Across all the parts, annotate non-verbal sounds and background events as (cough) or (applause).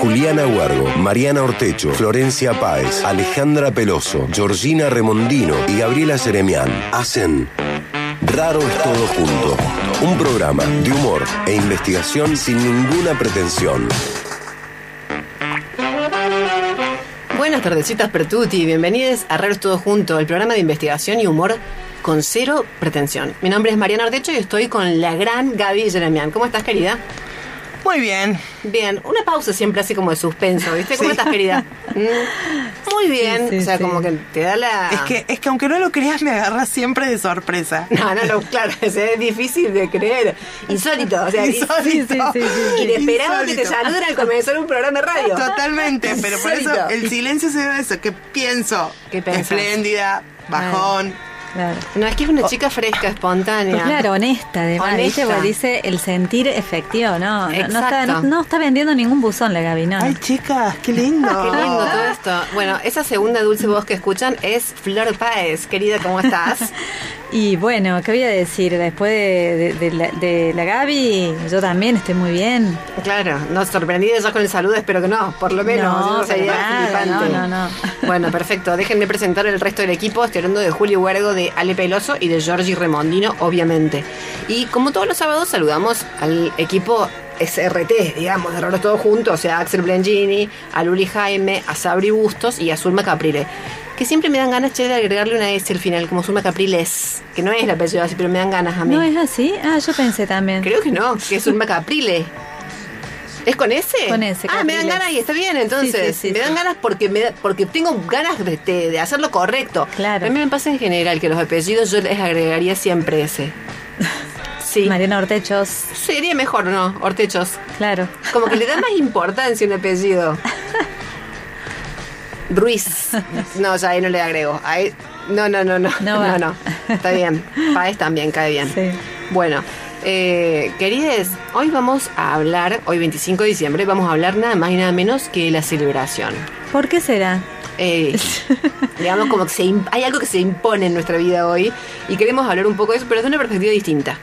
Juliana Huargo, Mariana Ortecho, Florencia Páez, Alejandra Peloso, Georgina Remondino y Gabriela Seremián hacen Raro es todo junto. Un programa de humor e investigación sin ninguna pretensión. Buenas tardecitas, Pertuti. Bienvenidos a Raros Todo Junto, el programa de investigación y humor con cero pretensión. Mi nombre es Mariana Artecho y estoy con la gran Gaby Jeremian. ¿Cómo estás, querida? Muy bien. Bien, una pausa siempre así como de suspenso, ¿viste? ¿Cómo estás, querida? (laughs) Mm, Muy bien, Sí, sí, o sea, sí. como que te da la... Es que, es que aunque no lo creas, me agarra siempre de sorpresa. (laughs) No, no, no, claro, (laughs) es difícil de creer. Insólito, o sea, Insólito. sí, sí, sí, sí. inesperado que te Insólito. saluden al comenzar un programa de radio. Totalmente, pero por eso Insólito. el silencio se a eso. que pienso? ¿Qué? Espléndida, bajón. Claro. No, es que es una chica fresca, espontánea. Claro, honesta además. Honesta. Dice el sentir efectivo, ¿no? No, no está, Exacto. no, no está vendiendo ningún buzón la Gaby, ¿no? Ay, chicas, qué lindo. (laughs) Qué lindo todo esto. Bueno, esa segunda dulce voz que escuchan es Flor Páez. Querida, ¿cómo estás? (laughs) Y bueno, ¿qué voy a decir? Después de, de- de la, de la Gaby, yo también estoy muy bien. Claro, no sorprendida ya con el saludo, espero que no, por lo menos. No, sería nada, flipante. no, no, no. Bueno, perfecto. Déjenme presentar el resto del equipo. Estoy hablando de Julio Huergo, de Ale Peloso y de Giorgi Remondino, obviamente. Y como todos los sábados, saludamos al equipo SRT, digamos, de Raros Todos Juntos, o sea, a Axel Blengini, a Luli Jaime, a Sabri Bustos y a Zulma Caprile. Que siempre me dan ganas, che, de agregarle una S al final, como Zulma Capriles, que no es el apellido así, pero me dan ganas a mí. ¿No es así? Ah, yo pensé también. Creo que no, que es Zulma Caprile. ¿Es con ese? Con ese, Ah, me dan ganas y está bien, entonces. Sí, sí, sí, me dan ganas porque me da- porque tengo ganas de, de- hacerlo correcto. Claro. A mí me pasa en general que los apellidos yo les agregaría siempre ese. Sí. Mariana Ortechos, Sería mejor, ¿no? Hortechos. claro. Como que le da más importancia un apellido. Ruiz. No, ya ahí no le agrego. Ahí, no, no, no, no. No No, no. Está bien. Paez también cae bien. Sí. Bueno, eh, querides, hoy vamos a hablar, hoy 25 de diciembre, vamos a hablar nada más y nada menos que la celebración. ¿Por qué será? Eh, (laughs) digamos como que se hay algo que se impone en nuestra vida hoy y queremos hablar un poco de eso, pero desde una perspectiva distinta.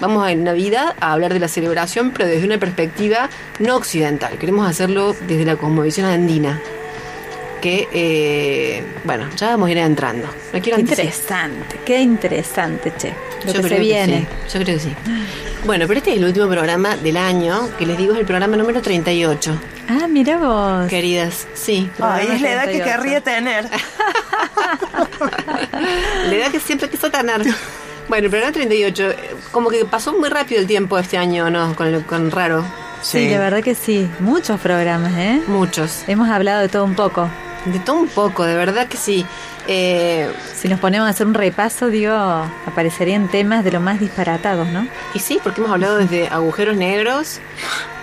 Vamos en Navidad a hablar de la celebración, pero desde una perspectiva no occidental. Queremos hacerlo desde la cosmovisión andina. Que, eh, bueno, ya vamos a ir entrando. No quiero Qué interesante, qué interesante, che. Lo Yo que creo se viene. sí, yo creo que sí. Bueno, pero este es el último programa del año, que les digo es el programa número 38. Ah, mira vos. Queridas, sí. Ay, es la edad que 38. querría tener. (laughs) La edad que siempre quiso tener. Bueno, el programa 38, eh, como que pasó muy rápido el tiempo este año, ¿no? Con, lo- con Raro. Sí, la verdad que sí. Muchos programas, ¿eh? Muchos. Hemos hablado de todo un poco. De todo un poco, de verdad que sí. Eh, Si nos ponemos a hacer un repaso, digo, aparecerían temas de lo más disparatados, ¿no? y sí, porque hemos hablado desde agujeros negros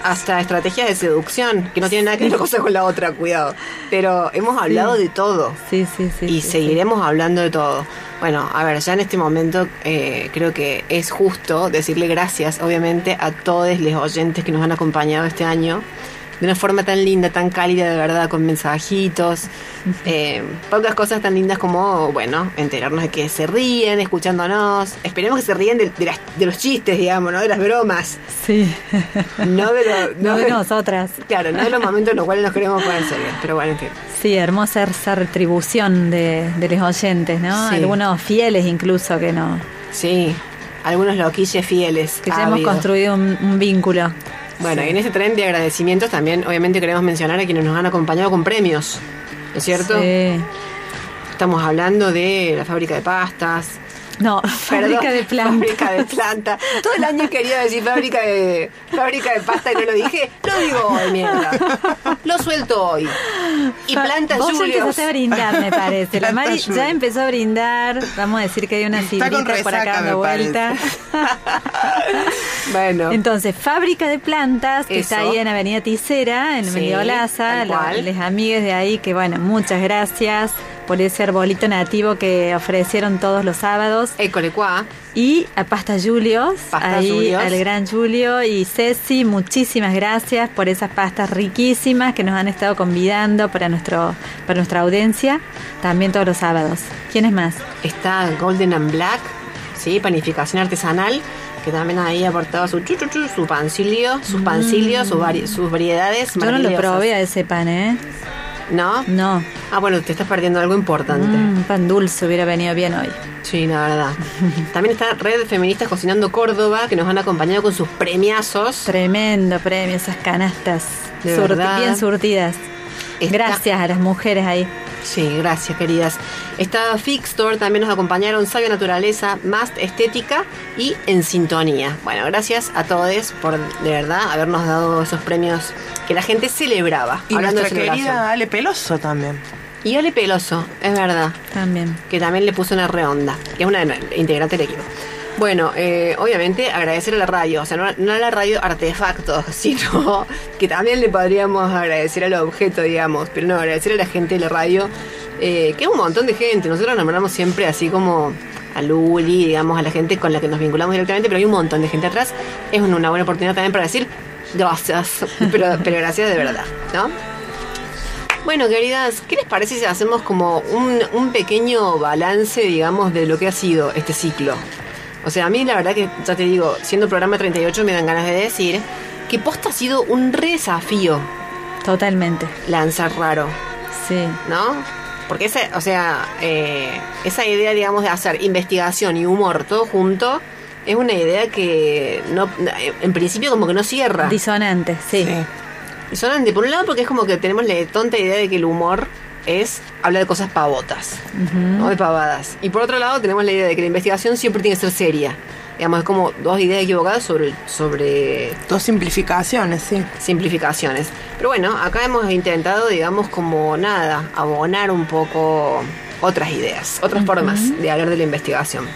hasta estrategias de seducción, que no tienen nada que ver una cosa con la otra, cuidado. Pero hemos hablado de todo. Sí, sí, sí. y sí, seguiremos hablando de todo. Bueno, a ver, ya en este momento eh, creo que es justo decirle gracias, obviamente, a todos los oyentes que nos han acompañado este año de una forma tan linda, tan cálida, de verdad, con mensajitos. Eh, pocas cosas tan lindas como, bueno, enterarnos de que se ríen escuchándonos. Esperemos que se ríen de, de las- de los chistes, digamos, ¿no? De las bromas. Sí. No de, lo- (laughs) no de nosotras. Claro, no de los momentos en los cuales nos queremos poner serios. Pero bueno, en fin. Sí, hermosa esa retribución de, de los oyentes, ¿no? Sí. Algunos fieles incluso que no, Sí, algunos loquilles fieles. que ha ya hemos habido. construido un, un vínculo. Bueno, y en ese tren de agradecimientos también, obviamente, queremos mencionar a quienes nos han acompañado con premios, ¿no es cierto? Sí. Estamos hablando de la fábrica de pastas. No, (laughs) Perdón, fábrica de plantas. Fábrica de planta. Todo el año quería decir fábrica de fábrica de pasta y no lo dije. Lo digo hoy, mierda. Lo suelto hoy. Y plantas Vos Julios. empezaste a brindar, me parece. La Planta Mari ya empezó a brindar. Vamos a decir que hay una sidrita por acá dando vuelta. (laughs) (laughs) Bueno. Entonces, fábrica de plantas, que está ahí en Avenida Ticera, en Sí, cual. Las amigas de ahí, que bueno, muchas gracias por ese arbolito nativo que ofrecieron todos los sábados. Cuá. Y a Pasta Julios, Pasta ahí Julios. al gran Julio y Ceci, muchísimas gracias por esas pastas riquísimas que nos han estado convidando para nuestro para nuestra audiencia, también todos los sábados. ¿Quiénes más? Está Golden and Black, ¿sí? panificación artesanal, que también ahí aportaba su chuchuchu, su pancilio, sus pancilios, sus, vari- sus variedades Yo no lo probé a ese pan, ¿eh? ¿No? No. Ah, bueno, te estás perdiendo algo importante. Mm, pan dulce hubiera venido bien hoy. Sí, la verdad. También está Red Feministas Cocinando Córdoba, que nos han acompañado con sus premiazos. Tremendo premio, esas canastas De surti- verdad. bien surtidas. Está- Gracias a las mujeres ahí. Sí, gracias, queridas. Está Fixstore, también nos acompañaron Sabia Naturaleza, Mast Estética y En Sintonía. Bueno, gracias a todos por, de verdad, habernos dado esos premios que la gente celebraba. Y hablando nuestra de celebración. querida Ale Peloso también. Y Ale Peloso, es verdad, También. que también le puso una reonda, que es una integrante del equipo. Bueno, eh, obviamente agradecer a la radio, o sea, no, no a la radio artefactos, (laughs) sino que también le podríamos agradecer al objeto, digamos, pero no, agradecer a la gente de la radio, eh, que es un montón de gente. Nosotros nombramos siempre así como a Luli, digamos, a la gente con la que nos vinculamos directamente, pero hay un montón de gente atrás. Es una buena oportunidad también para decir gracias, (laughs) pero, pero gracias de verdad, ¿no? Bueno, queridas, ¿qué les parece si hacemos como un, un pequeño balance, digamos, de lo que ha sido este ciclo? O sea, a mí la verdad que, ya te digo, siendo programa 38 me dan ganas de decir que posta ha sido un re desafío Totalmente. lanzar raro, Sí. ¿no? Porque esa, o sea, eh, esa idea, digamos, de hacer investigación y humor todo junto es una idea que no, en principio como que no cierra. Disonante, sí. Y sonante, por un lado porque es como que tenemos la tonta idea de que el humor es hablar de cosas pavotas, no de pavadas. Y por otro lado tenemos la idea de que la investigación siempre tiene que ser seria. Digamos, es como dos ideas equivocadas sobre, sobre Dos simplificaciones, sí. simplificaciones. Pero bueno, acá hemos intentado, digamos, como nada, abonar un poco otras ideas, otras formas de hablar de la investigación.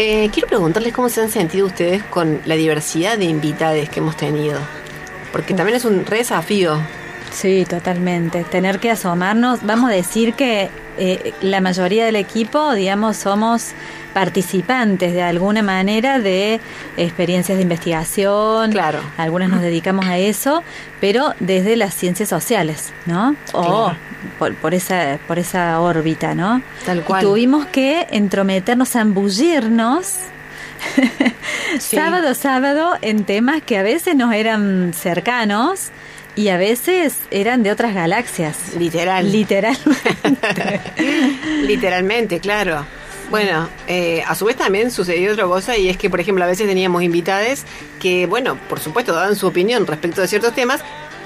Eh, quiero preguntarles cómo se han sentido ustedes con la diversidad de invitados que hemos tenido. Porque también es un re desafío. Sí, totalmente. Tener que asomarnos, vamos a decir que eh, la mayoría del equipo, digamos, somos participantes de alguna manera de experiencias de investigación. Claro. Algunas nos dedicamos a eso, pero desde las ciencias sociales, ¿no? O Claro. por, por esa por esa órbita, ¿no? Tal Y cual. tuvimos que entrometernos, zambullirnos (laughs) Sí. sábado sábado en temas que a veces nos eran cercanos y a veces eran de otras galaxias. Literal. Literalmente. (laughs) Literalmente, claro. Bueno, eh, a su vez también sucedió otra cosa y es que, por ejemplo, a veces teníamos invitades que, bueno, por supuesto, daban su opinión respecto de ciertos temas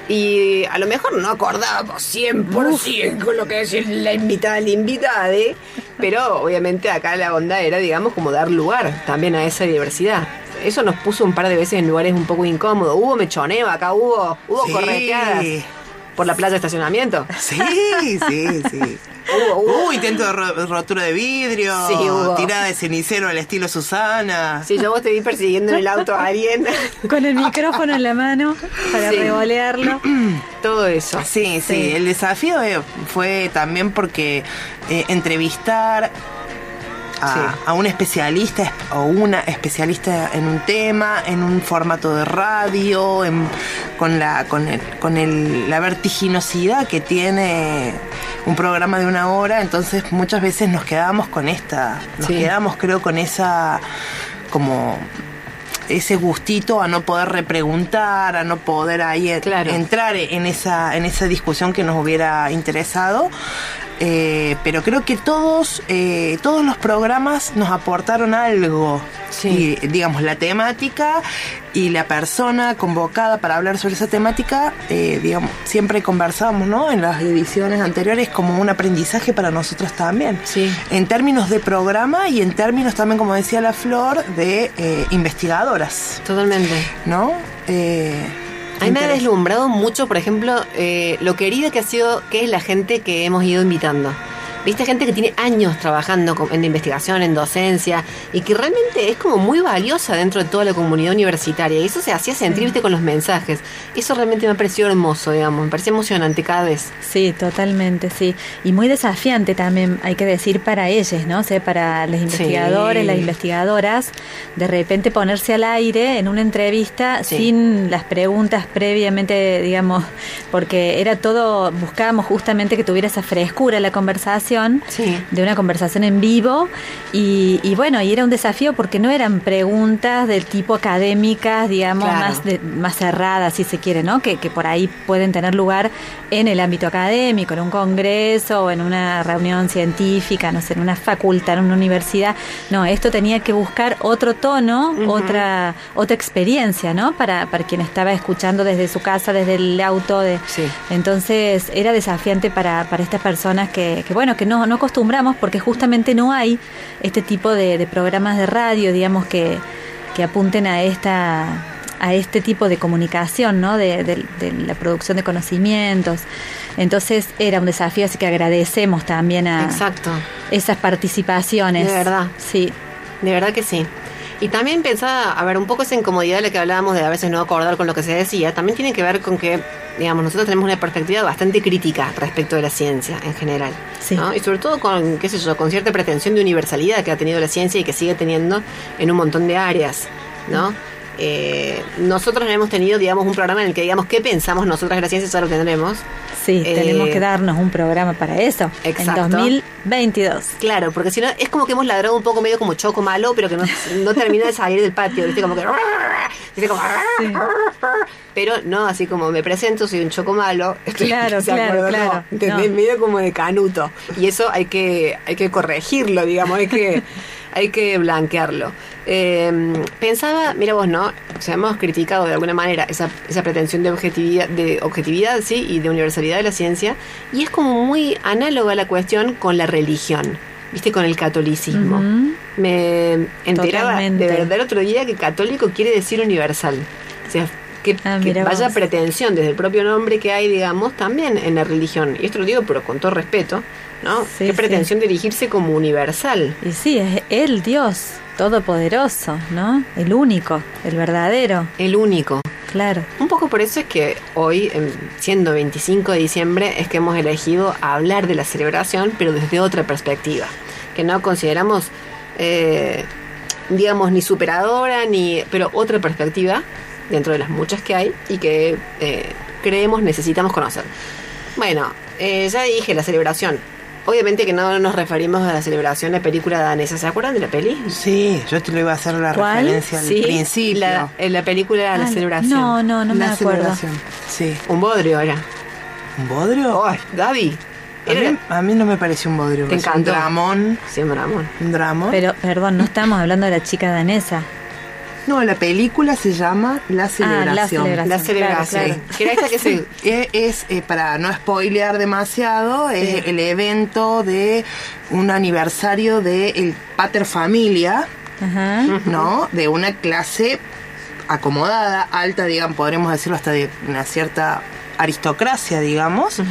y a lo mejor no acordábamos 100% con lo que decía la invitada, el invitade, pero obviamente acá la onda era, digamos, como dar lugar también a esa diversidad. Eso nos puso un par de veces en lugares un poco incómodos. Hubo mechoneo, acá hubo, hubo Sí. correteadas por la plaza de estacionamiento. (laughs) Sí, sí, sí. (laughs) Hubo, hubo. Hubo intento de ro- rotura de vidrio, Sí, hubo. tirada de cenicero al estilo Susana. Si yo vos te vi persiguiendo en el auto a alguien, (laughs) Con el micrófono en la mano para Sí. revolearlo. (clears throat) todo eso. Sí, sí, el desafío eh, fue también porque eh, entrevistar a, Sí. a un especialista es- o una especialista en un tema, en un formato de radio, en- con la con, el- con el- la vertiginosidad que tiene un programa de una hora, entonces muchas veces nos quedamos con esta, nos Sí. quedamos creo con esa como ese gustito a no poder repreguntar, a no poder ahí Claro. entrar en esa, en esa discusión que nos hubiera interesado. Eh, pero creo que todos, eh, todos los programas nos aportaron algo. Sí. Y, digamos, la temática y la persona convocada para hablar sobre esa temática, eh, digamos, siempre conversamos, ¿no? En las ediciones anteriores como un aprendizaje para nosotros también. Sí. En términos de programa y en términos también, como decía la Flor, de investigadoras, Totalmente. ¿no? A mí me ha deslumbrado mucho, por ejemplo, eh, lo querida que ha sido, que es la gente que hemos ido invitando. Viste gente que tiene años trabajando en investigación, en docencia, y que realmente es como muy valiosa dentro de toda la comunidad universitaria. Y eso se hacía sentir, viste, con los mensajes. Eso realmente me ha parecido hermoso, digamos, me parece emocionante cada vez. Sí, totalmente, sí. Y muy desafiante también, hay que decir, para ellos, ¿no? O sea, para los investigadores, Sí. las investigadoras, de repente ponerse al aire en una entrevista Sí. sin las preguntas previamente, digamos, porque era todo, buscábamos justamente que tuviera esa frescura la conversación grabación Sí. de una conversación en vivo y, y bueno, y era un desafío porque no eran preguntas del tipo académicas, digamos, Claro. más, de- más cerradas, si se quiere, ¿no? Que, que por ahí pueden tener lugar en el ámbito académico, en un congreso o en una reunión científica, no sé, en una facultad, en una universidad. No, esto tenía que buscar otro tono, otra, otra experiencia, ¿no? Para, para quien estaba escuchando desde su casa, desde el auto. De, Sí. Entonces era desafiante para, para estas personas que, que, bueno, que no, no acostumbramos porque justamente no hay este tipo de, de programas de radio, digamos, que, que apunten a esta a este tipo de comunicación, ¿no? De, de- de la producción de conocimientos. Entonces era un desafío, así que agradecemos también a Exacto. esas participaciones. De verdad. Sí. De verdad que sí. Y también pensaba, a ver, un poco esa incomodidad de la que hablábamos de a veces no acordar con lo que se decía, también tiene que ver con que, digamos, nosotros tenemos una perspectiva bastante crítica respecto de la ciencia en general. Sí. ¿no? Y sobre todo con, qué sé yo, con cierta pretensión de universalidad que ha tenido la ciencia y que sigue teniendo en un montón de áreas, ¿no? Eh, nosotros no hemos tenido, digamos, un programa en el que digamos qué pensamos nosotras ciencia, ya lo tendremos. Sí, Eh, tenemos que darnos un programa para eso. Exacto. En 2022. Claro, porque si no, es como que hemos ladrado un poco medio como choco malo, pero que no, no termina de salir del patio, ¿viste? Como que. ¿viste? Como, Pero no, así como me presento, soy un choco malo. Claro, (laughs) ¿Se claro, claro. No, ¿entendés? No. Medio como de canuto. Y eso hay que, hay que corregirlo, digamos, hay que, hay que blanquearlo. Eh, pensaba, mira vos, ¿no? O sea, hemos criticado de alguna manera esa, esa pretensión de objetividad, de objetividad, sí, y de universalidad de la ciencia, y es como muy análoga la cuestión con la religión, ¿viste? Con el catolicismo. Me enteraba Totalmente. de verdad el otro día que católico quiere decir universal. O sea, que, Ah, que vaya vos. pretensión desde el propio nombre que hay, digamos, también en la religión. Y esto lo digo, pero con todo respeto, ¿no? Sí, Qué pretensión de dirigirse como universal. Y sí, es el Dios todopoderoso, ¿no? El único, el verdadero, El único. claro. Un poco por eso es que hoy, em, siendo 25 de diciembre, es que hemos elegido hablar de la celebración, pero desde otra perspectiva, que no consideramos, eh, digamos, ni superadora, ni, pero otra perspectiva dentro de las muchas que hay y que eh, creemos necesitamos conocer. Bueno, eh, ya dije la celebración. Obviamente que no nos referimos a la celebración de película danesa. ¿Se acuerdan de la peli? Sí, yo te lo iba a hacer la ¿Cuál? referencia al principio. La, en la película La Ah, celebración. No, no, no me la acuerdo. celebración. Sí. Un bodrio era. ¿Un bodrio? Ay, Gaby. a, mí, a mí no me pareció un bodrio. ¿Te me encantó? Un dramón. Sí, un dramón. Un dramón. Pero, perdón, no estamos hablando de la chica danesa. No, la película se llama La Celebración. Ah, La Celebración. La celebración. claro. Que era esta que (laughs) se. Eh, Es, eh, para no spoilear demasiado, es el evento de un aniversario de el Pater Familia, Ajá. ¿no? De una clase acomodada, alta, digamos, podremos decirlo hasta de una cierta aristocracia, digamos.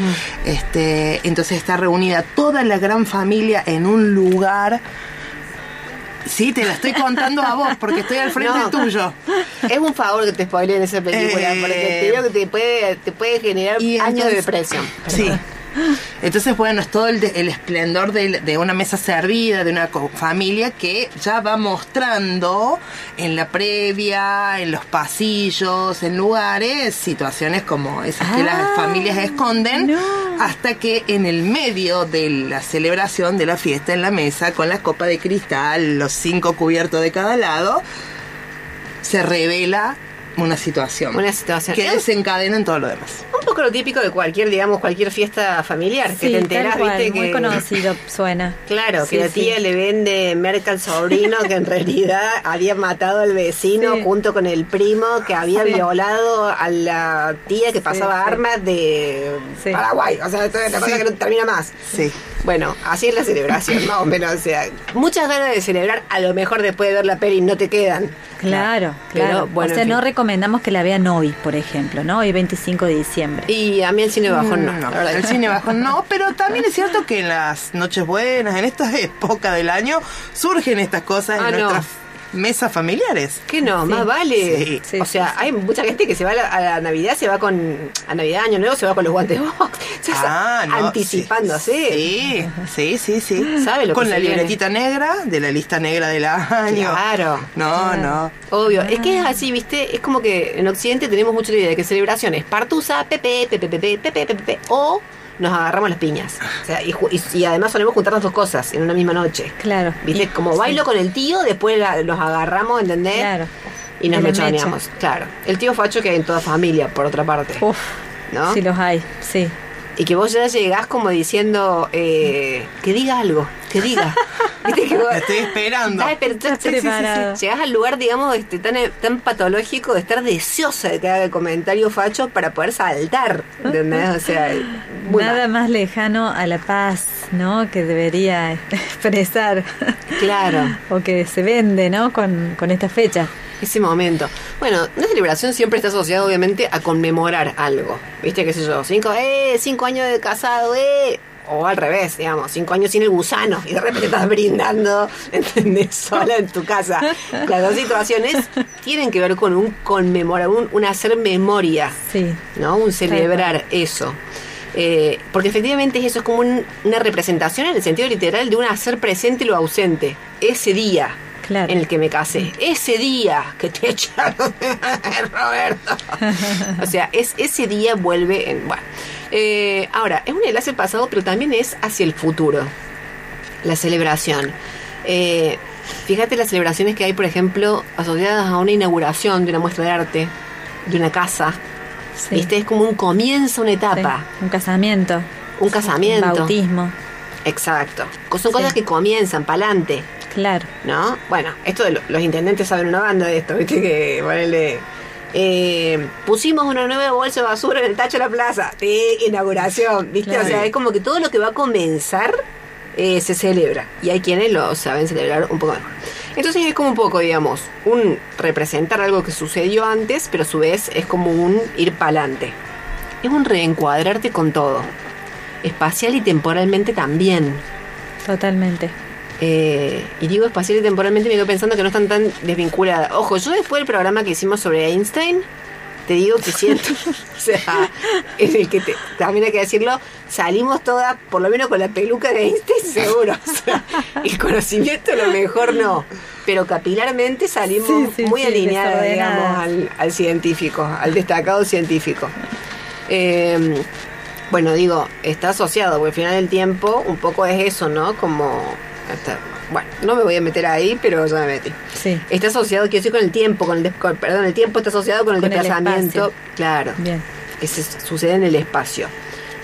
Este, entonces está reunida toda la gran familia en un lugar. Sí, te la estoy contando a vos porque estoy al frente No. tuyo. Es un favor que te spoileen esa película, Eh, porque te digo que te puede, te puede generar Y años de depresión. Sí. Entonces, bueno, es todo el, de- el esplendor de, de una mesa servida, de una familia que ya va mostrando en la previa, en los pasillos, en lugares, situaciones como esas que Ah, las familias esconden, no. Hasta que en el medio de la celebración de la fiesta en la mesa, con la copa de cristal, los cinco cubiertos de cada lado, se revela una situación. Una situación. Que Es- desencadena en todo lo demás. Un poco lo típico de cualquier, digamos, cualquier fiesta familiar, que te enteras, tal cual, viste, muy que. conocido (laughs) suena. Claro, Sí, que la sí. tía le vende merca al sobrino que en (laughs) realidad había matado al vecino Sí. junto con el primo que había Sí. violado a la tía que pasaba sí. armas de Sí. Paraguay. O sea, esto es una cosa Sí. que no termina más. Sí. Bueno, así es la celebración, más o menos. O sea, muchas ganas de celebrar, a lo mejor después de ver la peli no te quedan. Claro, Pero, claro. bueno, o sea, no recomendamos que la vean hoy, por ejemplo, ¿no? Hoy 25 de diciembre. Y a mí el cine bajón no, Mm, la verdad. el cine bajo no, (laughs) pero también es cierto que en las noches buenas, en esta época del año, surgen estas cosas Ah, en no. nuestras mesas familiares. Que no, Sí. más vale. Sí. Sí, o sea, hay mucha gente que se va a la, a la Navidad, se va con. A Navidad, Año Nuevo, se va con los guantes (laughs) box. Ah, no, anticipándose. Sí, sí, sí, sí. (gasps) Sabe lo que Con la viene. libretita negra de la lista negra del año. Claro. No, no. Obvio, es que es así, ¿viste? Es como que en Occidente tenemos mucha la idea de que celebración es partusa, pepe, pepe, pepe, pepe, pepe, pepe, o nos agarramos las piñas. O sea, y, ju- y- y además solemos juntar las dos cosas en una misma noche. Claro. ¿Viste? Como bailo con el tío, después la- los agarramos, ¿entendés? Claro. Y nos mechoneamos. Claro. El tío facho que hay en toda familia, por otra parte. Uf, ¿No? sí los hay, sí. Y que vos ya llegás como diciendo eh, que diga algo, que diga. (laughs) ¿Viste que vos- Te (laughs) estoy esperando. Estás esper- Estás sí, sí, sí, sí. preparado. Llegás al lugar, digamos, este, tan, tan patológico de estar deseosa de que haga el comentario facho para poder saltar. ¿Entendés? O sea, Nada más lejano a la paz, ¿no? Que debería (laughs) expresar. Claro. o que se vende, ¿no? Con, con esta fecha. Ese momento. Bueno, una celebración siempre está asociada obviamente a conmemorar algo. ¿Viste? ¿Qué sé yo? Cinco, eh, cinco años de casado, eh. O al revés, digamos, cinco años sin el gusano y de repente estás brindando, (laughs) ¿entendés? Sola en tu casa. Las dos situaciones tienen que ver con un conmemorar, un, un hacer memoria, Sí. ¿no? Un celebrar eso. Eh, porque efectivamente eso es como un- una representación en el sentido literal de un hacer presente lo ausente. Ese día Claro. en el que me casé. Ese día que te (laughs) echaron, Roberto. (laughs) o sea, es, ese día vuelve en... Bueno. Eh, ahora, es un enlace al pasado, pero también es hacia el futuro. La celebración. Eh, fíjate las celebraciones que hay, por ejemplo, asociadas a una inauguración de una muestra de arte, de una casa. sí. ¿Viste? Es como un comienzo, una Sí. etapa. Un casamiento. Un casamiento. Un bautismo. Exacto. Son cosas Sí. que comienzan para adelante. Claro. ¿no? Bueno, esto de lo- los intendentes saben una banda de esto, ¿viste? Que ponerle. Eh, pusimos una nueva bolsa de basura en el tacho de la plaza. Sí, inauguración, ¿viste? Claro. O sea, es como que todo lo que va a comenzar eh, se celebra. Y hay quienes lo saben celebrar un poco mejor. Entonces es como un poco, digamos, un representar algo que sucedió antes, pero a su vez es como un ir para adelante. Es un reencuadrarte con todo. Espacial y temporalmente también. Totalmente. Eh, y digo espacial y temporalmente me quedo pensando que no están tan desvinculadas. Ojo, yo después del programa que hicimos sobre Einstein, te digo que siento, (laughs) o sea, en el que te- también hay que decirlo, salimos todas, por lo menos con la peluca de Einstein, seguro. O sea, el conocimiento a lo mejor no, pero capilarmente salimos Sí, sí, muy sí, alineadas, digamos, al, al científico, al destacado científico. Eh, bueno, digo, está asociado, porque al final del tiempo un poco es eso, ¿no? Como, bueno, no me voy a meter ahí, pero ya me metí. Sí. Está asociado, quiero decir, con el tiempo, con el, con- perdón, el tiempo está asociado con el Con el desplazamiento, espacio. claro, Bien. que se, sucede en el espacio.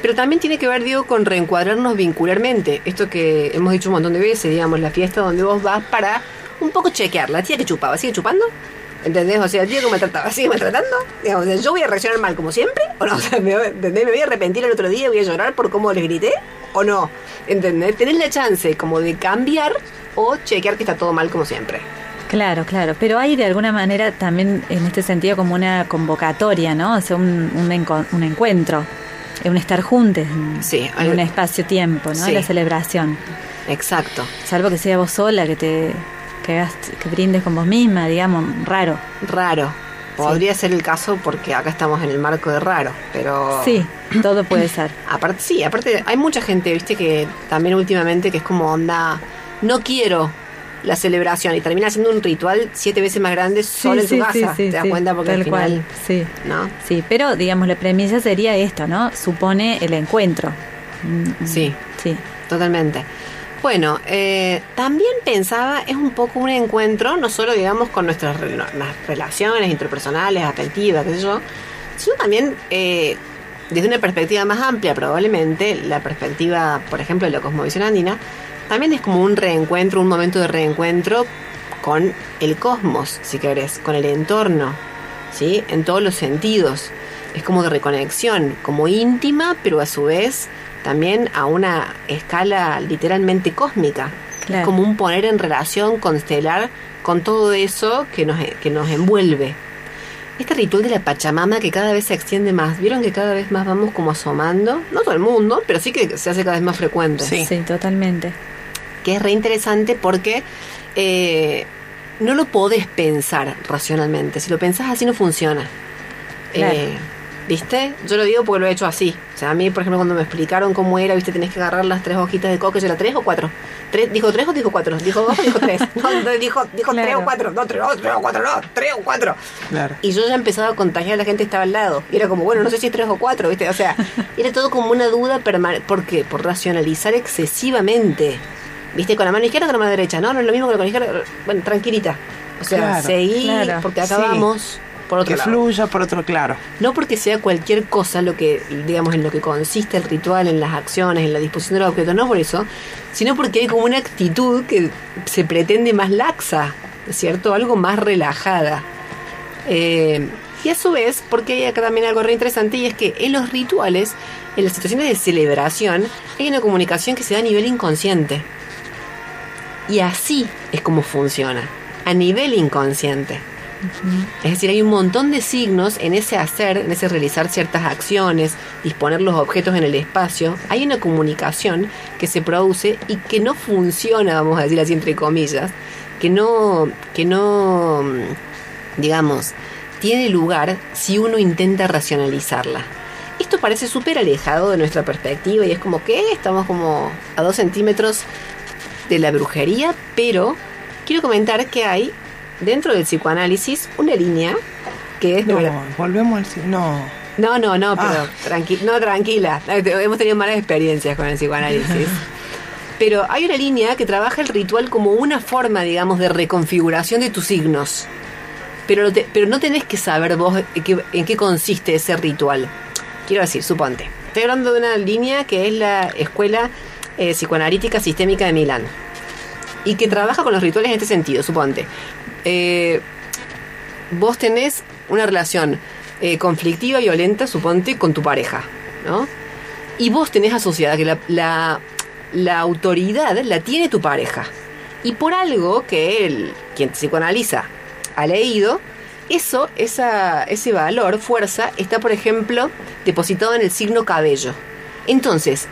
Pero también tiene que ver, digo, con reencuadrarnos vincularmente. Esto que hemos dicho un montón de veces, digamos, la fiesta donde vos vas para un poco chequear. La tía que chupaba, ¿sigue chupando? ¿Entendés? O sea, el tío que me trataba, ¿sigue me tratando? Digamos, ¿yo voy a reaccionar mal como siempre? ¿O no? O (laughs) sea, ¿me, ¿entendés? ¿Me voy a arrepentir el otro día voy a llorar por cómo les grité? ¿O no? ¿Entendés? Tenés la chance como de cambiar o chequear que está todo mal como siempre. Claro, claro. Pero hay de alguna manera también en este sentido como una convocatoria, ¿no? O sea, un, un, enco- un encuentro, un estar juntos en, Sí, en un espacio-tiempo, ¿no? Sí. La celebración. Exacto. Salvo que sea vos sola, que te que, hagas- que brindes con vos misma, digamos, raro. Raro. Podría ser el caso porque acá estamos en el marco de raro, pero... Sí, todo puede ser. (clears throat) Aparte, sí, aparte hay mucha gente, viste, que también últimamente que es como onda, no quiero la celebración y termina siendo un ritual siete veces más grande solo en tu casa. ¿Te das cuenta? Porque al final, cual, sí. ¿no? Sí, pero digamos la premisa sería esto, ¿no? Supone el encuentro. Mm, Sí. Sí. Totalmente. Bueno, eh, también pensaba, es un poco un encuentro, no solo digamos con nuestras relaciones interpersonales, afectivas, qué sé yo, sino también eh, desde una perspectiva más amplia, probablemente, la perspectiva, por ejemplo, de la cosmovisión andina, también es como un reencuentro, un momento de reencuentro con el cosmos, si querés, con el entorno, ¿sí? En todos los sentidos. Es como de reconexión, como íntima, pero a su vez también a una escala literalmente cósmica. Claro. Es como un poner en relación, constelar con todo eso que nos, que nos envuelve. Este ritual de la Pachamama que cada vez se extiende más, ¿vieron que cada vez más vamos como asomando? No todo el mundo, pero sí que se hace cada vez más frecuente Sí. Sí, totalmente. que es re interesante porque eh, no lo podés pensar racionalmente. Si lo pensás así no funciona. Claro. Eh, ¿Viste? Yo lo digo porque lo he hecho así. O sea, a mí, por ejemplo, cuando me explicaron cómo era, ¿viste? Tenés que agarrar las tres hojitas de coca, ¿yo era tres o cuatro? Tres, ¿Dijo tres o dijo cuatro? Dijo dos o dijo tres. (laughs) No, no, dijo, dijo tres o cuatro. No, tres, no, tres o cuatro, no, tres o cuatro. Claro. Y yo ya empezaba a contagiar a la gente que estaba al lado. Y era como, bueno, no sé si es tres o cuatro, ¿viste? O sea, (laughs) era todo como una duda permanente. ¿Por qué? Por racionalizar excesivamente. ¿Viste? Con la mano izquierda o con la mano derecha. No, no es lo mismo que con la izquierda. Bueno, tranquilita. O sea, Claro, seguí porque Sí. Por otro Que lado. fluya por otro, claro. No porque sea cualquier cosa lo que, digamos, en lo que consiste el ritual, en las acciones, en la disposición de los objetos, no por eso, sino porque hay como una actitud que se pretende más laxa, ¿cierto? Algo más relajada. Eh, y a su vez, porque hay acá también algo re interesante, y es que en los rituales, en las situaciones de celebración, hay una comunicación que se da a nivel inconsciente. Y así es como funciona, a nivel inconsciente. Es decir, hay un montón de signos en ese hacer, en ese realizar ciertas acciones, disponer los objetos en el espacio. Hay una comunicación que se produce y que no funciona, vamos a decir así entre comillas, que no, que no, mm, digamos, tiene lugar si uno intenta racionalizarla. Esto parece súper alejado de nuestra perspectiva y es como que estamos como a dos centímetros de la brujería, pero quiero comentar que hay dentro del psicoanálisis una línea que es No, volvemos al... No. no, no, no, pero Ah. tranqui- no, tranquila. Hemos tenido malas experiencias con el psicoanálisis. (laughs) Pero hay una línea que trabaja el ritual como una forma, digamos, de reconfiguración de tus signos. Pero, lo te- pero no tenés que saber vos en qué, en qué consiste ese ritual. Quiero decir, suponte. Estoy hablando de una línea que es la Escuela eh, Psicoanalítica Sistémica de Milán. Y que trabaja con los rituales en este sentido, suponte. Eh, vos tenés una relación eh, conflictiva, violenta, suponte, con tu pareja, ¿no? Y vos tenés asociada que la, la, la autoridad la tiene tu pareja. Y por algo que él, quien te psicoanaliza, ha leído, eso, esa, ese valor, fuerza, está, por ejemplo, depositado en el signo cabello. Entonces,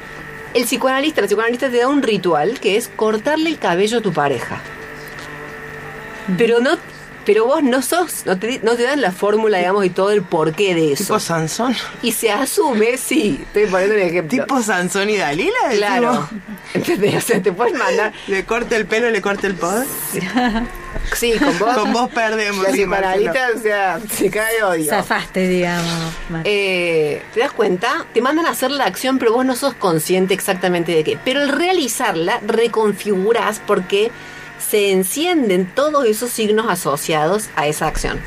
el psicoanalista, la psicoanalista te da un ritual que es cortarle el cabello a tu pareja. Pero no, pero vos no sos, no te, no te dan la fórmula, digamos, y todo el porqué de eso. Tipo Sansón. Y se asume, sí, estoy poniendo un ejemplo. Tipo Sansón y Dalila. claro. ¿Entendés? O sea, te puedes mandar. Le corta el pelo, le corta el poder. Sí, con vos. Con vos perdemos. La psicoanalista, o sea, se cae de odio. Zafaste, digamos. Eh, ¿Te das cuenta? Te mandan a hacer la acción, pero vos no sos consciente exactamente de qué. Pero al realizarla, reconfigurás porque se encienden todos esos signos asociados a esa acción.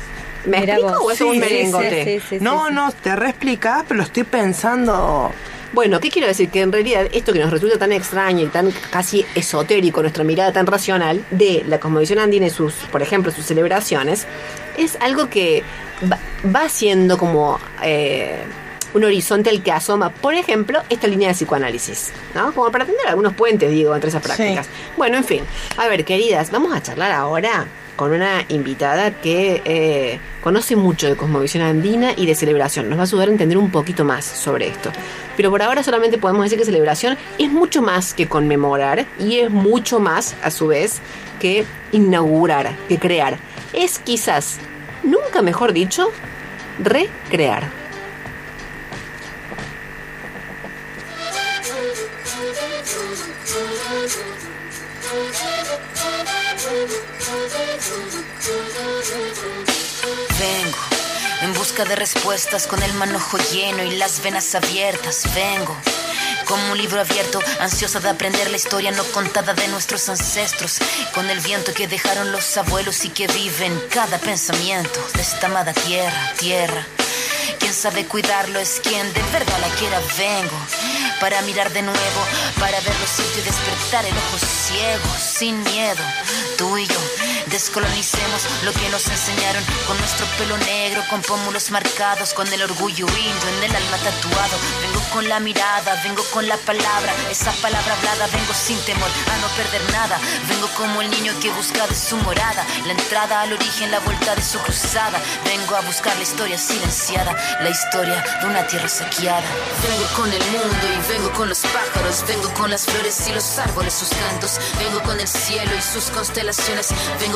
¿Me Mira explico vos. o es un Sí, sí, merengote? sí, sí, no, sí. no, te reexplicás, pero lo estoy pensando. Bueno, ¿qué quiero decir? Que en realidad esto que nos resulta tan extraño y tan casi esotérico, nuestra mirada tan racional de la cosmovisión andina y sus, por ejemplo, sus celebraciones, es algo que va, va siendo como eh, un horizonte al que asoma, por ejemplo, esta línea de psicoanálisis, ¿no? Como para tener algunos puentes, digo, entre esas prácticas. Bueno, en fin. A ver, queridas, vamos a charlar ahora con una invitada que eh, conoce mucho de cosmovisión andina y de celebración. Nos va a ayudar a entender un poquito más sobre esto. Pero por ahora solamente podemos decir que celebración es mucho más que conmemorar y es mucho más, a su vez, que inaugurar, que crear. Es quizás, nunca mejor dicho, recrear. Vengo en busca de respuestas con el manojo lleno y las venas abiertas. Vengo como un libro abierto, ansiosa de aprender la historia no contada de nuestros ancestros, con el viento que dejaron los abuelos y que vive en cada pensamiento de esta amada tierra, tierra. Quien sabe cuidarlo es quien de verdad la quiera. Vengo para mirar de nuevo, para ver lo cierto y despertar el ojo ciego, sin miedo. Tú y yo descolonicemos lo que nos enseñaron con nuestro pelo negro, con pómulos marcados, con el orgullo indio en el alma tatuado. Vengo con la mirada, vengo con la palabra, esa palabra hablada. Vengo sin temor a no perder nada. Vengo como el niño que busca de su morada, la entrada al origen, la vuelta de su cruzada. Vengo a buscar la historia silenciada, la historia de una tierra saqueada. Vengo con el mundo y vengo con los pájaros, vengo con las flores y los árboles, sus cantos. Vengo con el cielo y sus constelaciones. Vengo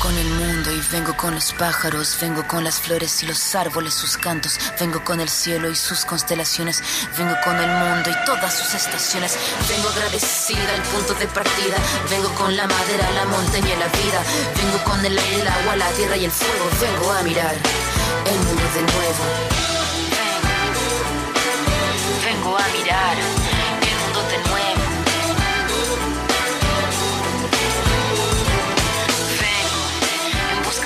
Con el mundo y vengo con los pájaros, vengo con las flores y los árboles, sus cantos, vengo con el cielo y sus constelaciones, vengo con el mundo y todas sus estaciones, vengo agradecida al punto de partida, vengo con la madera, la montaña y la vida, vengo con el aire, el agua, la tierra y el fuego, vengo a mirar el mundo de nuevo. Vengo a mirar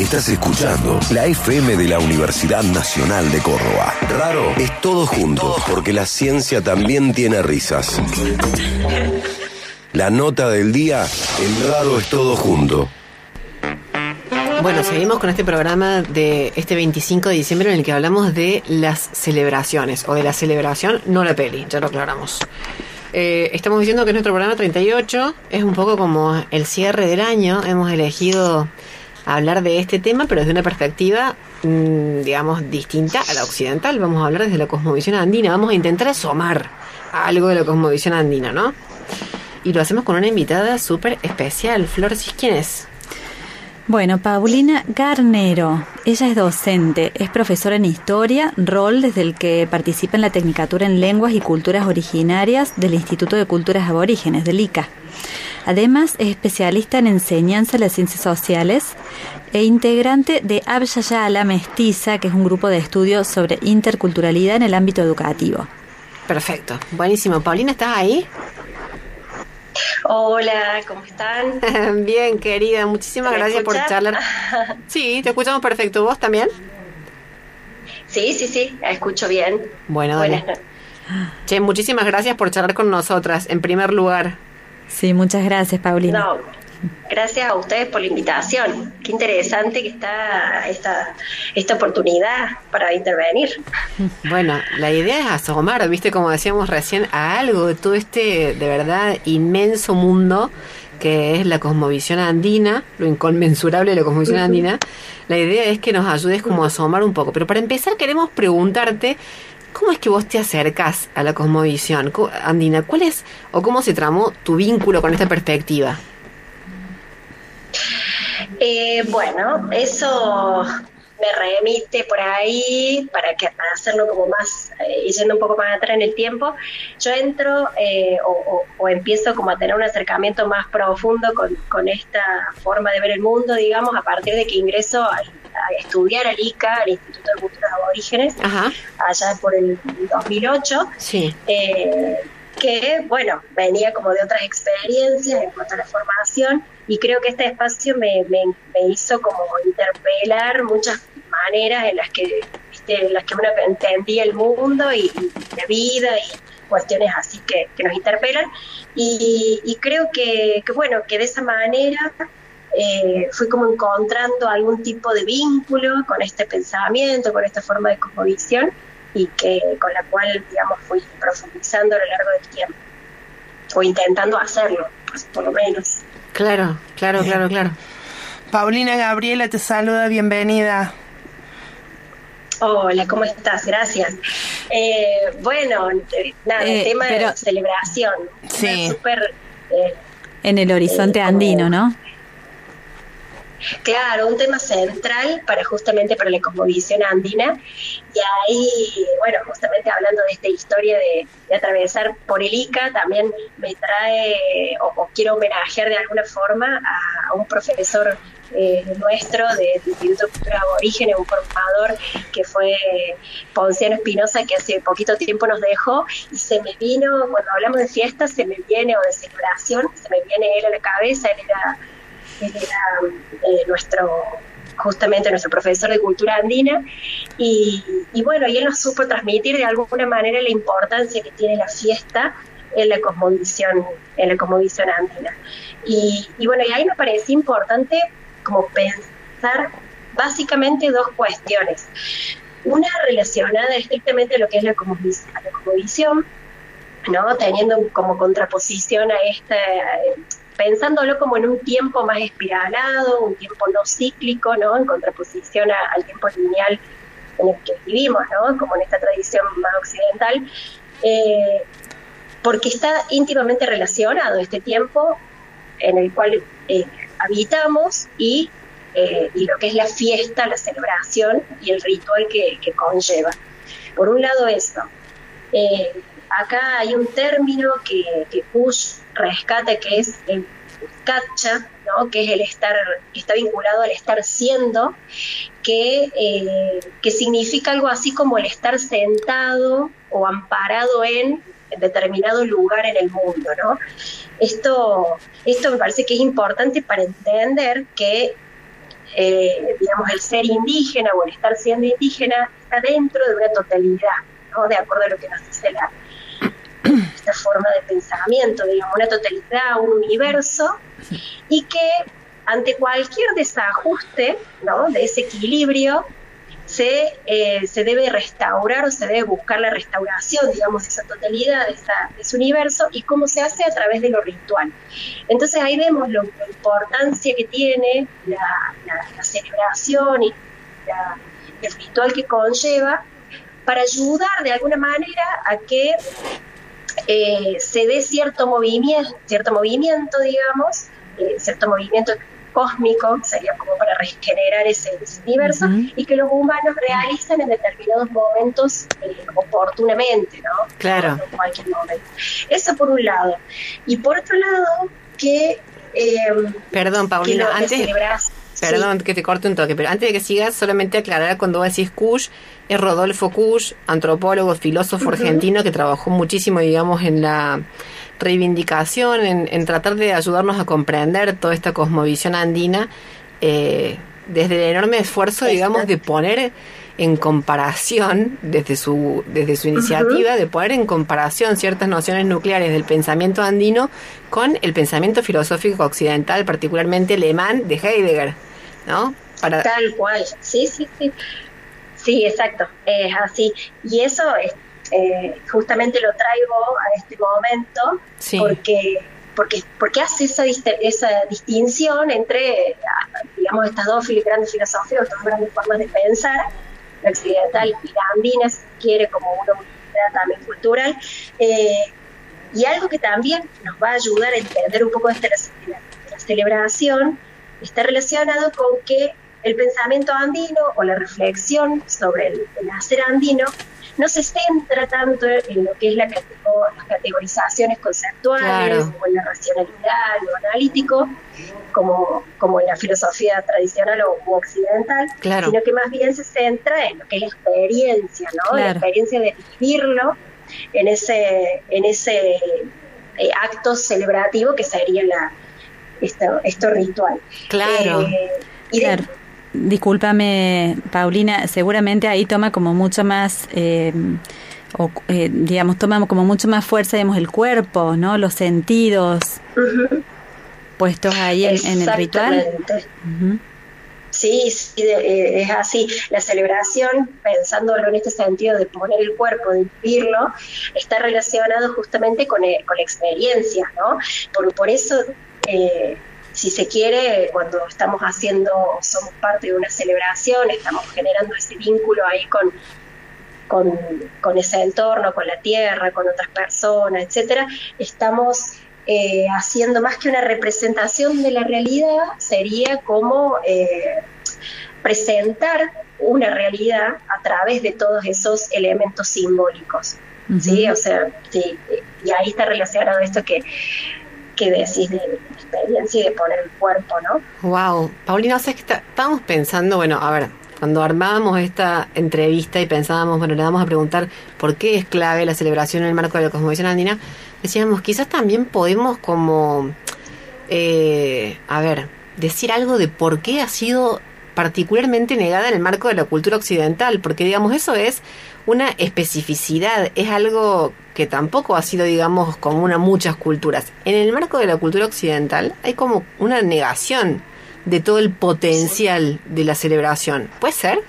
Estás escuchando la FM de la Universidad Nacional de Córdoba. Raro es todo junto, porque la ciencia también tiene risas. La nota del día, el raro es todo junto. Bueno, seguimos con este programa de este 25 de diciembre en el que hablamos de las celebraciones, o de la celebración, no la peli, ya lo aclaramos. Eh, estamos diciendo que es nuestro programa 38, es un poco como el cierre del año, hemos elegido hablar de este tema, pero desde una perspectiva, mm, digamos, distinta a la occidental. Vamos a hablar desde la cosmovisión andina, vamos a intentar asomar algo de la cosmovisión andina, ¿no? Y lo hacemos con una invitada súper especial. Flor, ¿sí quién es? Bueno, Paulina Garnero, ella es docente, es profesora en historia, rol desde el que participa en la Tecnicatura en Lenguas y Culturas Originarias del Instituto de Culturas Aborígenes, del ICA. Además, es especialista en enseñanza de las ciencias sociales e integrante de Abya la Mestiza, que es un grupo de estudios sobre interculturalidad en el ámbito educativo. Perfecto, buenísimo. Paulina, ¿estás ahí? Hola, ¿cómo están? (laughs) Bien, querida, muchísimas ¿Me gracias por charlar. (laughs) Sí, te escuchamos perfecto. ¿Vos también? Sí, sí, sí, la escucho bien. Bueno, dale. Buenas noches. Che, muchísimas gracias por charlar con nosotras, en primer lugar. Sí, muchas gracias, Paulina. No, gracias a ustedes por la invitación. Qué interesante que está esta, esta oportunidad para intervenir. Bueno, la idea es asomar, viste, como decíamos recién, a algo de todo este, de verdad, inmenso mundo que es la cosmovisión andina, lo inconmensurable de la cosmovisión andina. La idea es que nos ayudes como a asomar un poco. Pero para empezar queremos preguntarte, ¿cómo es que vos te acercás a la cosmovisión Co- andina? ¿Cuál es o cómo se tramó tu vínculo con esta perspectiva? Eh, bueno, eso me remite por ahí para que para hacerlo como más, eh, yendo un poco más atrás en el tiempo. Yo entro eh, o, o- o empiezo como a tener un acercamiento más profundo con, con esta forma de ver el mundo, digamos, a partir de que ingreso a, a estudiar al ICA, al Instituto de Culturas Aborígenes, Ajá, allá por el 2008. sí. eh, que, bueno, venía como de otras experiencias en cuanto a la formación y creo que este espacio me, me, me hizo como interpelar muchas maneras en las que, en las que uno entendía el mundo y, y la vida y cuestiones así que, que nos interpelan y, y creo que, que, bueno, que de esa manera eh, fui como encontrando algún tipo de vínculo con este pensamiento, con esta forma de cosmovisión y que con la cual, digamos, fui profundizando a lo largo del tiempo, o intentando hacerlo, pues, por lo menos. Claro, claro, claro, claro. Paulina Gabriela te saluda, bienvenida. Hola, ¿cómo estás? Gracias. Eh, bueno, nada, el tema de celebración. Sí. Super, en el horizonte andino, ¿no? Claro, un tema central para justamente para la cosmovisión andina. Y ahí, bueno, justamente hablando de esta historia de, atravesar por el Ica, también me trae o, quiero homenajear de alguna forma a, un profesor eh, nuestro del Instituto de Cultura Aborigen, un formador que fue Ponciano Espinosa, que hace poquito tiempo nos dejó, y se me vino, cuando hablamos de fiesta, se me viene, o de celebración, se me viene él a la cabeza, él era él era eh, nuestro justamente nuestro profesor de cultura andina y, bueno, y él nos supo transmitir de alguna manera la importancia que tiene la fiesta en la cosmovisión, en la cosmovisión andina. Y, bueno, y ahí me parece importante como pensar básicamente dos cuestiones. Una relacionada estrictamente a lo que es la cosmovisión ¿no? teniendo como contraposición a esta pensándolo como en un tiempo más espiralado, un tiempo no cíclico, ¿no? En contraposición al tiempo lineal en el que vivimos, ¿no? Como en esta tradición más occidental, eh, porque está íntimamente relacionado este tiempo en el cual eh, habitamos y, eh, y, lo que es la fiesta, la celebración y el ritual que, conlleva. Por un lado eso. Acá hay un término que, que rescate, que es el cacha, ¿no? que es el estar, está vinculado al estar siendo, que, eh, que significa algo así como el estar sentado o amparado en determinado lugar en el mundo, ¿no? Esto, esto me parece que es importante para entender que, eh, digamos, el ser indígena o el estar siendo indígena está dentro de una totalidad, ¿no? De acuerdo a lo que nos dice la, esta forma de pensamiento, digamos, una totalidad, un universo, y que ante cualquier desajuste ¿no? de ese equilibrio, se, eh, se, debe restaurar o se debe buscar la restauración, digamos, de esa totalidad, de, ese universo, y cómo se hace a través de lo ritual. Entonces ahí vemos la importancia que tiene la, celebración y el ritual que conlleva para ayudar de alguna manera a que eh, se dé cierto movimiento, cierto movimiento, digamos, eh, cierto movimiento cósmico, sería como para regenerar ese, universo, y que los humanos realicen en determinados momentos eh, oportunamente, ¿no? Claro. En cualquier momento. Eso por un lado. Y por otro lado, que... Perdón, Paulina, antes... Perdón que te corte un toque, pero antes de que sigas, solamente aclarar cuando decís Kush, es Rodolfo Kush, antropólogo, filósofo argentino que trabajó muchísimo, digamos, en la reivindicación, en, tratar de ayudarnos a comprender toda esta cosmovisión andina, eh, desde el enorme esfuerzo, digamos, de poner en comparación, desde su, desde su iniciativa, de poner en comparación ciertas nociones nucleares del pensamiento andino con el pensamiento filosófico occidental, particularmente alemán de Heidegger, ¿no? Para... Tal cual, sí, sí, sí. Sí, exacto, es así. Y eso es, eh, justamente lo traigo a este momento porque porque, porque hace esa, esa distinción entre, digamos, estas dos grandes filosofías, dos grandes formas de pensar, la occidental y la andina, si quiere, como una unidad también cultural. Eh, y algo que también nos va a ayudar a entender un poco esta la celebración está relacionado con que el pensamiento andino o la reflexión sobre el, nacer andino no se centra tanto en lo que es la las categorizaciones conceptuales o en la racionalidad, lo analítico, como, como en la filosofía tradicional o occidental, sino que más bien se centra en lo que es la experiencia, ¿no? La experiencia de vivirlo en ese, en ese eh, acto celebrativo que sería la, esto, esto ritual. Claro. Eh, claro. Discúlpame, Paulina, seguramente ahí toma como mucho más, eh, o, eh, digamos, toma como mucho más fuerza, digamos, el cuerpo, ¿no? Los sentidos puestos ahí en, el ritual. Sí, sí, eh, es así. La celebración, pensándolo en este sentido de poner el cuerpo, de vivirlo, está relacionado justamente con, con la experiencia, ¿no? Por, por eso si se quiere, cuando estamos haciendo, somos parte de una celebración, estamos generando ese vínculo ahí con, con, ese entorno, con la tierra, con otras personas, etcétera, estamos eh, haciendo más que una representación de la realidad, sería como eh, presentar una realidad a través de todos esos elementos simbólicos. ¿sí? O sea, sí, y ahí está relacionado esto que, que decís de experiencia y de poner el cuerpo, ¿no? Wow, Paulina, o sea, que estábamos pensando, bueno, a ver, cuando armábamos esta entrevista y pensábamos, bueno, le vamos a preguntar por qué es clave la celebración en el marco de la cosmovisión andina, decíamos, quizás también podemos como, eh, a ver, decir algo de por qué ha sido particularmente negada en el marco de la cultura occidental, porque digamos, eso es una especificidad, es algo que tampoco ha sido, digamos, común a muchas culturas. En el marco de la cultura occidental hay como una negación de todo el potencial de la celebración. ¿Puede ser?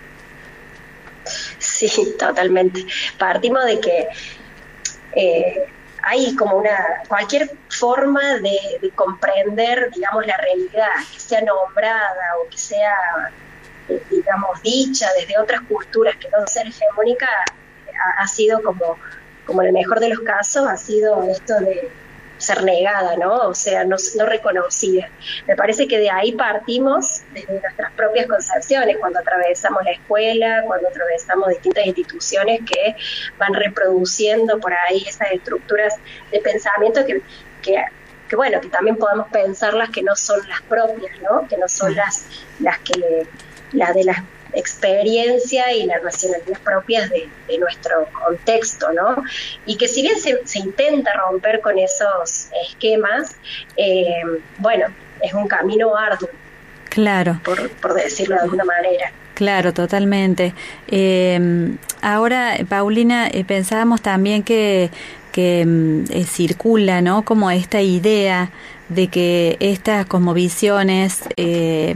Sí, totalmente. Partimos de que eh, hay como una, cualquier forma de, comprender, digamos, la realidad, que sea nombrada o que sea, eh, digamos, dicha desde otras culturas que no sea hegemónica, ha, ha sido como, como el mejor de los casos, ha sido esto de ser negada, ¿no? O sea, no, no reconocida. Me parece que de ahí partimos desde nuestras propias concepciones, cuando atravesamos la escuela, cuando atravesamos distintas instituciones que van reproduciendo por ahí esas estructuras de pensamiento que, que, bueno, que también podemos pensarlas que no son las propias, ¿no? Que no son las, las que las de las experiencia y las nacionalidades propias de, nuestro contexto, ¿no? Y que si bien se, intenta romper con esos esquemas, eh, bueno, es un camino arduo. Claro. Por, decirlo de alguna manera. Claro, totalmente. Eh, ahora, Paulina, eh, pensábamos también que, que mm, circula, ¿no? Como esta idea de que estas cosmovisiones eh,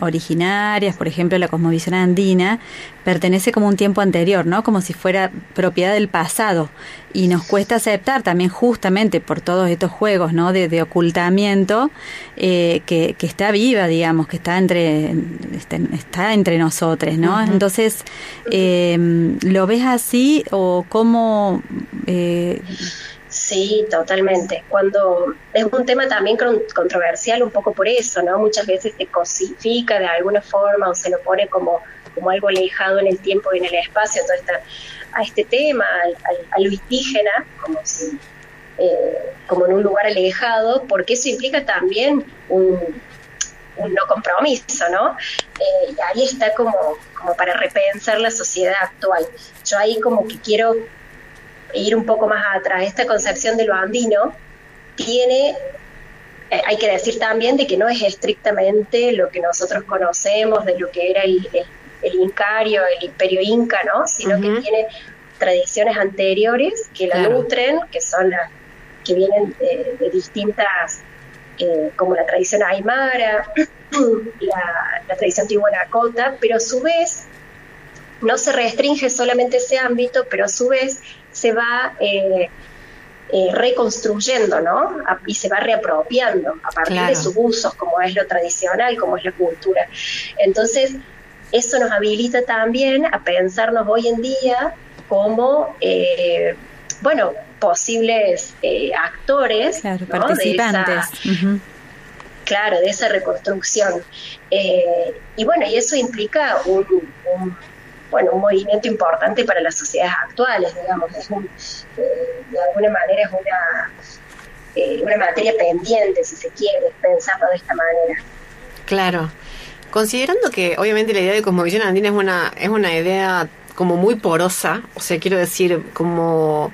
originarias, por ejemplo la cosmovisión andina, pertenece como un tiempo anterior, ¿no? Como si fuera propiedad del pasado. Y nos cuesta aceptar también justamente por todos estos juegos, ¿no? De, ocultamiento, eh, que, está viva, digamos, que está entre, este, está, entre nosotros, ¿no? Entonces, eh, ¿lo ves así o cómo... Sí, totalmente. Cuando es un tema también controversial un poco por eso, ¿no? Muchas veces se cosifica de alguna forma o se lo pone como, como algo alejado en el tiempo y en el espacio todo a este tema, a lo indígena, como si eh, como en un lugar alejado, porque eso implica también un, no compromiso, ¿no? Eh, y ahí está como, como para repensar la sociedad actual. Yo ahí como que quiero ir un poco más atrás, esta concepción de lo andino tiene, eh, hay que decir también de que no es estrictamente lo que nosotros conocemos de lo que era el, el, incario, el imperio inca, ¿no? Sino que tiene tradiciones anteriores que la nutren, que son las que vienen de, distintas, eh, como la tradición aymara, (clears throat) la, la tradición tihuanacota, pero a su vez no se restringe solamente ese ámbito, pero a su vez se va eh, eh, reconstruyendo, ¿no? y se va reapropiando a partir de sus usos, como es lo tradicional, como es la cultura. Entonces, eso nos habilita también a pensarnos hoy en día como, eh, bueno, posibles actores, participantes. Claro, de esa reconstrucción. y bueno, y eso implica un bueno, un movimiento importante para las sociedades actuales, digamos, es eh, de alguna manera es una, eh, una materia pendiente, si se quiere, pensarlo de esta manera. Claro. Considerando que obviamente la idea de cosmovisión andina es una, es una idea como muy porosa, o sea, quiero decir, como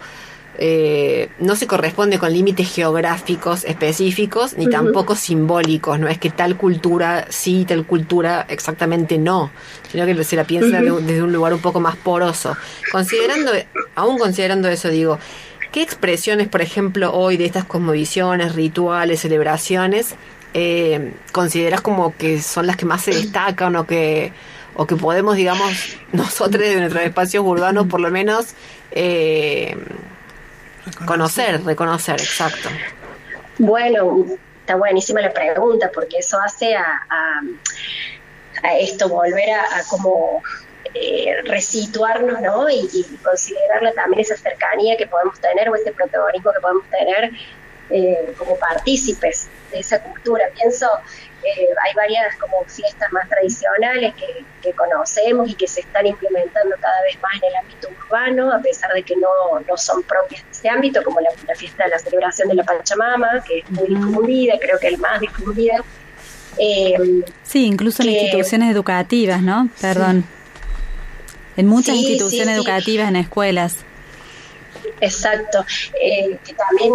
eh, no se corresponde con límites geográficos específicos ni tampoco simbólicos. No es que tal cultura sí, tal cultura exactamente no, sino que se la piensa desde un lugar un poco más poroso. Considerando, aún considerando eso, digo, ¿qué expresiones, por ejemplo, hoy de estas cosmovisiones, rituales, celebraciones, eh, consideras como que son las que más se destacan o que o que podemos, digamos, (laughs) nosotros de nuestros espacios urbanos, por lo menos, eh, Conocer, reconocer, exacto. Bueno, está buenísima la pregunta, porque eso hace a, esto, volver a, como eh, resituarnos, ¿no? Y, y, considerarla también esa cercanía que podemos tener o ese protagonismo que podemos tener eh, como partícipes de esa cultura. Pienso, eh, hay varias como fiestas más tradicionales que, conocemos y que se están implementando cada vez más en el ámbito urbano, a pesar de que no, no son propias de ese ámbito, como la, fiesta de la celebración de la Pachamama, que es muy difundida, creo que el más difundida. Eh, sí, incluso en instituciones educativas, ¿no? Perdón. En muchas instituciones educativas, en escuelas. Exacto, eh, que también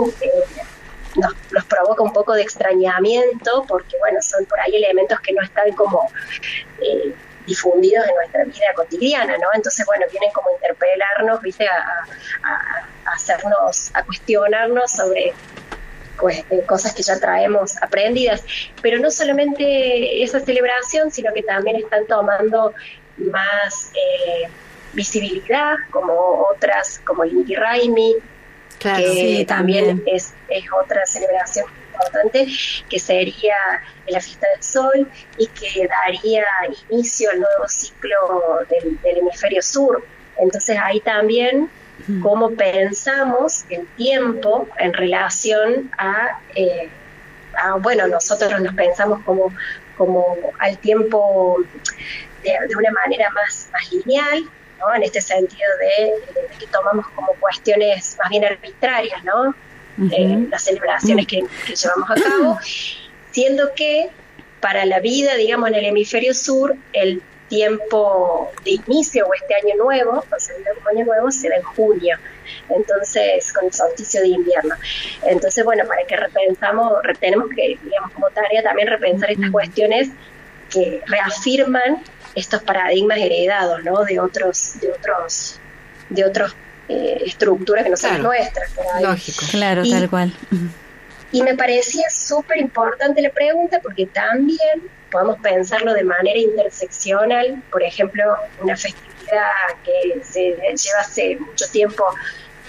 nos, provoca un poco de extrañamiento porque, bueno, son por ahí elementos que no están como eh, difundidos en nuestra vida cotidiana, ¿no? Entonces, bueno, vienen como a interpelarnos, ¿viste? A, hacernos, a cuestionarnos sobre pues, eh, cosas que ya traemos aprendidas. Pero no solamente esa celebración, sino que también están tomando más eh, visibilidad, como otras, como el Inti Raimi, que también, Es, es otra celebración importante, que sería la fiesta del sol y que daría inicio al nuevo ciclo del, hemisferio sur. Entonces ahí también cómo pensamos el tiempo en relación eh, a, bueno, nosotros nos pensamos como, como al tiempo de, de una manera más, más lineal, en este sentido de, que tomamos como cuestiones más bien arbitrarias, ¿no? las celebraciones que, llevamos a cabo, (clears throat) siendo que para la vida, digamos, en el hemisferio sur, el tiempo de inicio o este año nuevo, considerado como año nuevo, se da en junio, entonces con el solsticio de invierno. Entonces, bueno, para que repensamos, tenemos que, digamos, como tarea también repensar estas cuestiones que reafirman estos paradigmas heredados ¿no? de otros de otros de otros eh, estructuras que no son nuestras lógico claro tal cual y me parecía súper importante la pregunta porque también podemos pensarlo de manera interseccional por ejemplo una festividad que se lleva hace mucho tiempo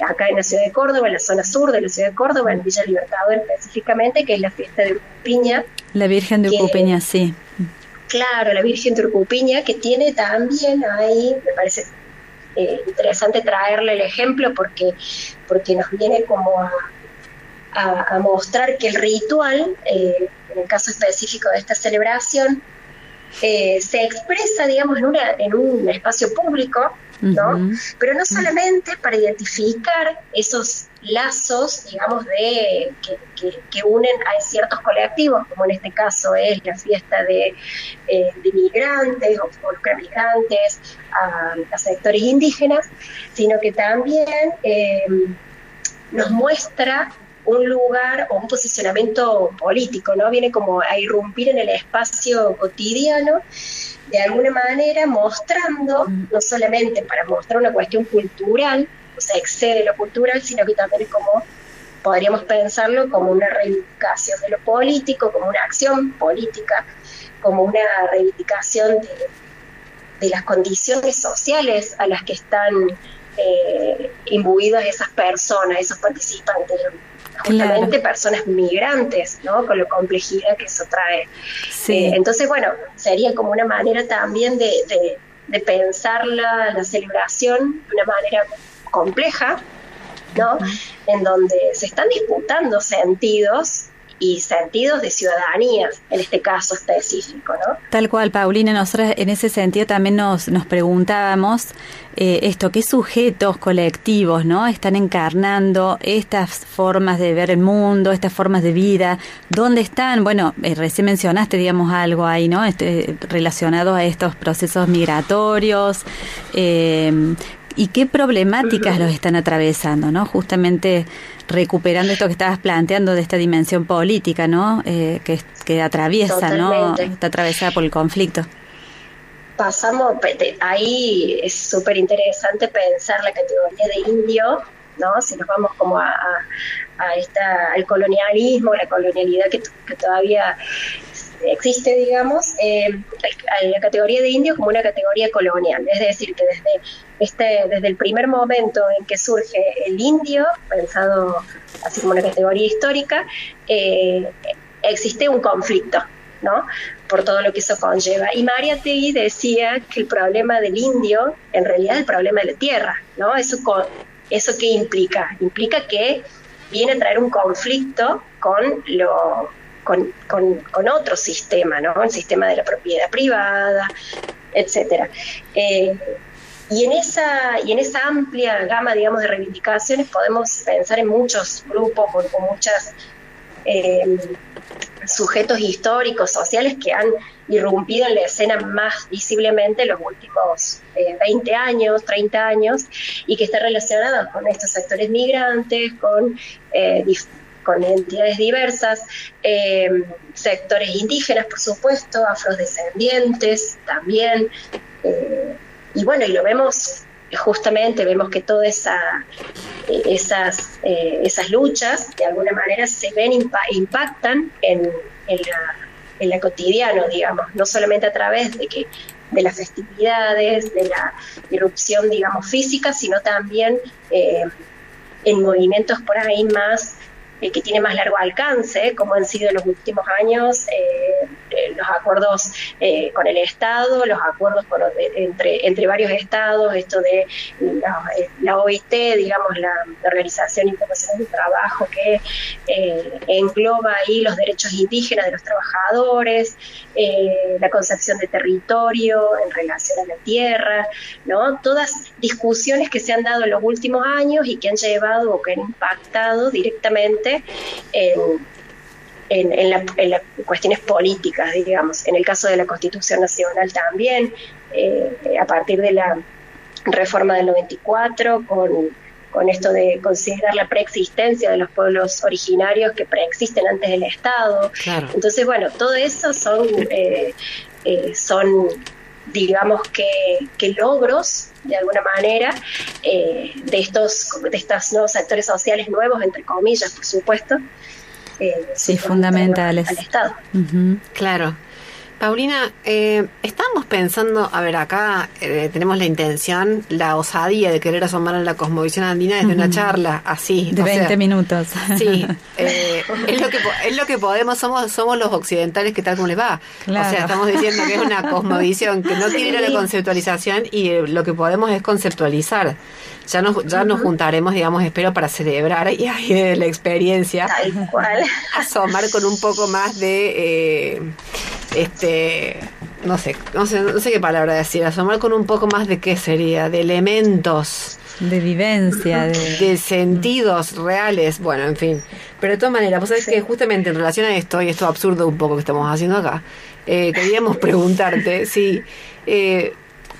acá en la ciudad de Córdoba, en la zona sur de la ciudad de Córdoba, en Villa Libertador específicamente, que es la fiesta de Ucupiña. La Virgen de Ucupiña, sí. Claro, la Virgen Turcupiña, que tiene también ahí, me parece eh, interesante traerle el ejemplo porque, porque nos viene como a, mostrar que el ritual, eh, en el caso específico de esta celebración, eh, se expresa, digamos, en, una, en un espacio público, ¿no? Pero no solamente para identificar esos lazos, digamos, de que, unen a ciertos colectivos, como en este caso es la fiesta de, eh, migrantes o migrantes a, sectores indígenas, sino que también eh, nos muestra un lugar o un posicionamiento político, ¿no? Viene como a irrumpir en el espacio cotidiano, de alguna manera mostrando, no solamente para mostrar una cuestión cultural, o sea, excede lo cultural, sino que también es como, podríamos pensarlo como una reivindicación de lo político, como una acción política, como una reivindicación de, las condiciones sociales a las que están eh, imbuidas esas personas, esos participantes, justamente personas migrantes, ¿no? Con la complejidad que eso trae. Sí. Eh, entonces, bueno, sería como una manera también de, de, de pensar la, la, celebración de una manera compleja, ¿no? En donde se están disputando sentidos y sentidos de ciudadanía, en este caso específico, ¿no? Tal cual, Paulina, nosotros en ese sentido también nos, nos preguntábamos eh, esto, qué sujetos colectivos, ¿no? Están encarnando estas formas de ver el mundo, estas formas de vida, ¿dónde están? Bueno, eh, recién mencionaste, digamos, algo ahí, ¿no? Este, relacionado a estos procesos migratorios, eh, y qué problemáticas los están atravesando, ¿no? Justamente recuperando esto que estabas planteando de esta dimensión política, ¿no? Eh, que, que atraviesa, ¿no? Está atravesada por el conflicto. Pasamos, ahí es súper interesante pensar la categoría de indio, ¿no? Si nos vamos como a, a, esta, al colonialismo, la colonialidad que, que todavía existe, digamos, eh, la categoría de indio como una categoría colonial, es decir, que desde, este, desde el primer momento en que surge el indio, pensado así como una categoría histórica, eh, existe un conflicto, ¿no? Por todo lo que eso conlleva. Y María Tegui decía que el problema del indio, en realidad, es el problema de la tierra, ¿no? Eso, ¿Eso qué implica? Implica que viene a traer un conflicto con lo con, con, otro sistema, ¿no? El sistema de la propiedad privada, etcétera. Eh, y en esa, y en esa amplia gama, digamos, de reivindicaciones podemos pensar en muchos grupos o, muchos muchas eh, sujetos históricos, sociales que han irrumpido en la escena más visiblemente en los últimos 20 eh, años, 30 años, y que está relacionada con estos sectores migrantes, con eh, con entidades diversas, sectores indígenas, por supuesto, afrodescendientes también, y bueno, y lo vemos justamente, vemos que todas esa, esas, eh, esas luchas de alguna manera se ven, impactan en, en, la, en la cotidiano, digamos, no solamente a través de que de las festividades, de la irrupción, digamos, física, sino también eh, en movimientos por ahí más eh, que tiene más largo alcance, como han sido en los últimos años eh, los acuerdos con el Estado, los acuerdos entre, entre varios estados, esto de la, OIT, digamos, la, Organización Internacional del Trabajo, que engloba ahí los derechos indígenas de los trabajadores, la concepción de territorio en relación a la tierra, ¿no? Todas discusiones que se han dado en los últimos años y que han llevado o que han impactado directamente en, las cuestiones políticas, digamos. En el caso de la Constitución Nacional también, eh, a partir de la reforma del 94, con, con esto de considerar la preexistencia de los pueblos originarios que preexisten antes del Estado. Entonces, bueno, todo eso son, eh, eh, son digamos que, que logros de alguna manera, eh, de estos de estos nuevos actores sociales nuevos, entre comillas, por supuesto. Eh, sí, fundamentales. Al Estado. Claro. Paulina, eh, estamos pensando, a ver, acá eh, tenemos la intención, la osadía de querer asomar a la cosmovisión andina desde una charla así. De 20 minutos. Sí, eh, (laughs) es, lo que, es lo que podemos, somos somos los occidentales que tal como les va. O sea, estamos diciendo que es una cosmovisión que no quiere ir a la conceptualización y eh, lo que podemos es conceptualizar. Ya nos, ya nos juntaremos, digamos, espero, para celebrar y ahí de la experiencia. Tal cual. Asomar con un poco más de este no sé, no sé, no sé qué palabra decir, asomar con un poco más de qué sería, de elementos. De vivencia, de, sentidos reales, bueno, en fin. Pero de todas maneras, vos sabés que justamente en relación a esto, y esto absurdo un poco que estamos haciendo acá, eh, queríamos preguntarte si eh,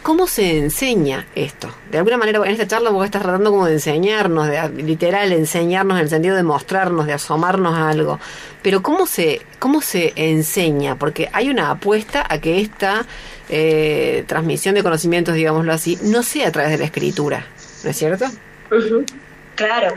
¿Cómo se enseña esto? De alguna manera, en esta charla vos estás tratando como de enseñarnos, de literal enseñarnos en el sentido de mostrarnos, de asomarnos a algo. Pero ¿cómo se, cómo se enseña? Porque hay una apuesta a que esta eh, transmisión de conocimientos, digámoslo así, no sea a través de la escritura, ¿no es cierto? Claro.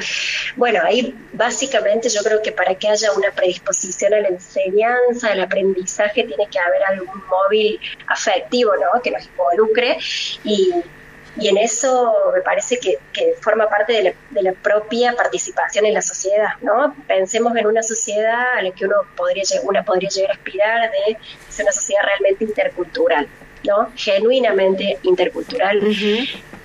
Bueno, ahí básicamente yo creo que para que haya una predisposición a la enseñanza, al aprendizaje, tiene que haber algún móvil afectivo, ¿no? Que nos involucre y, y en eso me parece que, forma parte de la, de la, propia participación en la sociedad, ¿no? Pensemos en una sociedad a la que uno podría, una podría llegar a aspirar de ser una sociedad realmente intercultural, ¿no? Genuinamente intercultural,